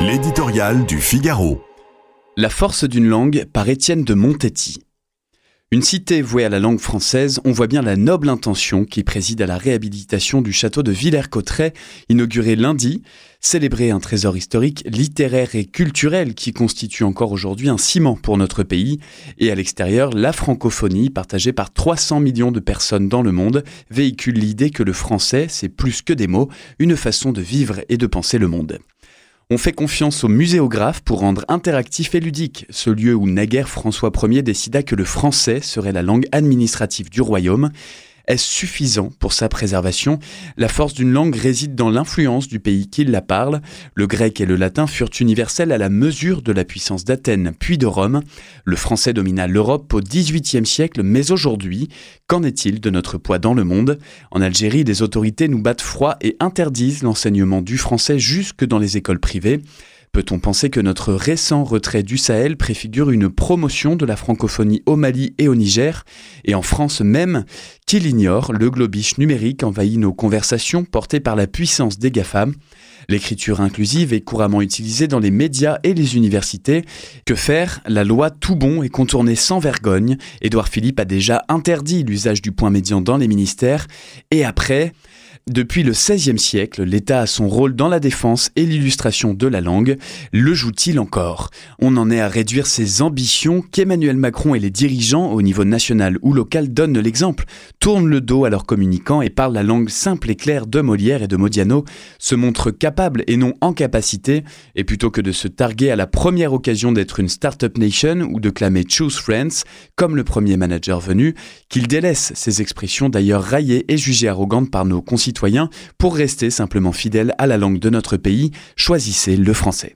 L'éditorial du Figaro. La force d'une langue par Étienne de Montetti. Une cité vouée à la langue française, on voit bien la noble intention qui préside à la réhabilitation du château de Villers-Cotterêts, inauguré lundi, célébrer un trésor historique, littéraire et culturel qui constitue encore aujourd'hui un ciment pour notre pays, et à l'extérieur, la francophonie, partagée par 300 millions de personnes dans le monde, véhicule l'idée que le français, c'est plus que des mots, une façon de vivre et de penser le monde. On fait confiance au muséographe pour rendre interactif et ludique ce lieu où naguère François Ier décida que le français serait la langue administrative du royaume. Est-ce suffisant pour sa préservation? La force d'une langue réside dans l'influence du pays qui la parle. Le grec et le latin furent universels à la mesure de la puissance d'Athènes puis de Rome. Le français domina l'Europe au XVIIIe siècle, mais aujourd'hui, qu'en est-il de notre poids dans le monde? En Algérie, les autorités nous battent froid et interdisent l'enseignement du français jusque dans les écoles privées. Peut-on penser que notre récent retrait du Sahel préfigure une promotion de la francophonie au Mali et au Niger? Et en France même, qui l'ignore, le globiche numérique envahit nos conversations portées par la puissance des GAFAM. L'écriture inclusive est couramment utilisée dans les médias et les universités. Que faire? La loi tout bon est contournée sans vergogne. Édouard Philippe a déjà interdit l'usage du point médian dans les ministères. Et après depuis le XVIe siècle, l'État a son rôle dans la défense et l'illustration de la langue. Le joue-t-il encore? On en est à réduire ses ambitions qu'Emmanuel Macron et les dirigeants au niveau national ou local donnent l'exemple, tournent le dos à leurs communicants et parlent la langue simple et claire de Molière et de Modiano, se montrent capables et non en capacité, et plutôt que de se targuer à la première occasion d'être une start-up nation ou de clamer Choose Friends, comme le premier manager venu, qu'ils délaissent ces expressions d'ailleurs raillées et jugées arrogantes par nos concitoyens pour rester simplement fidèle à la langue de notre pays, choisissez le français.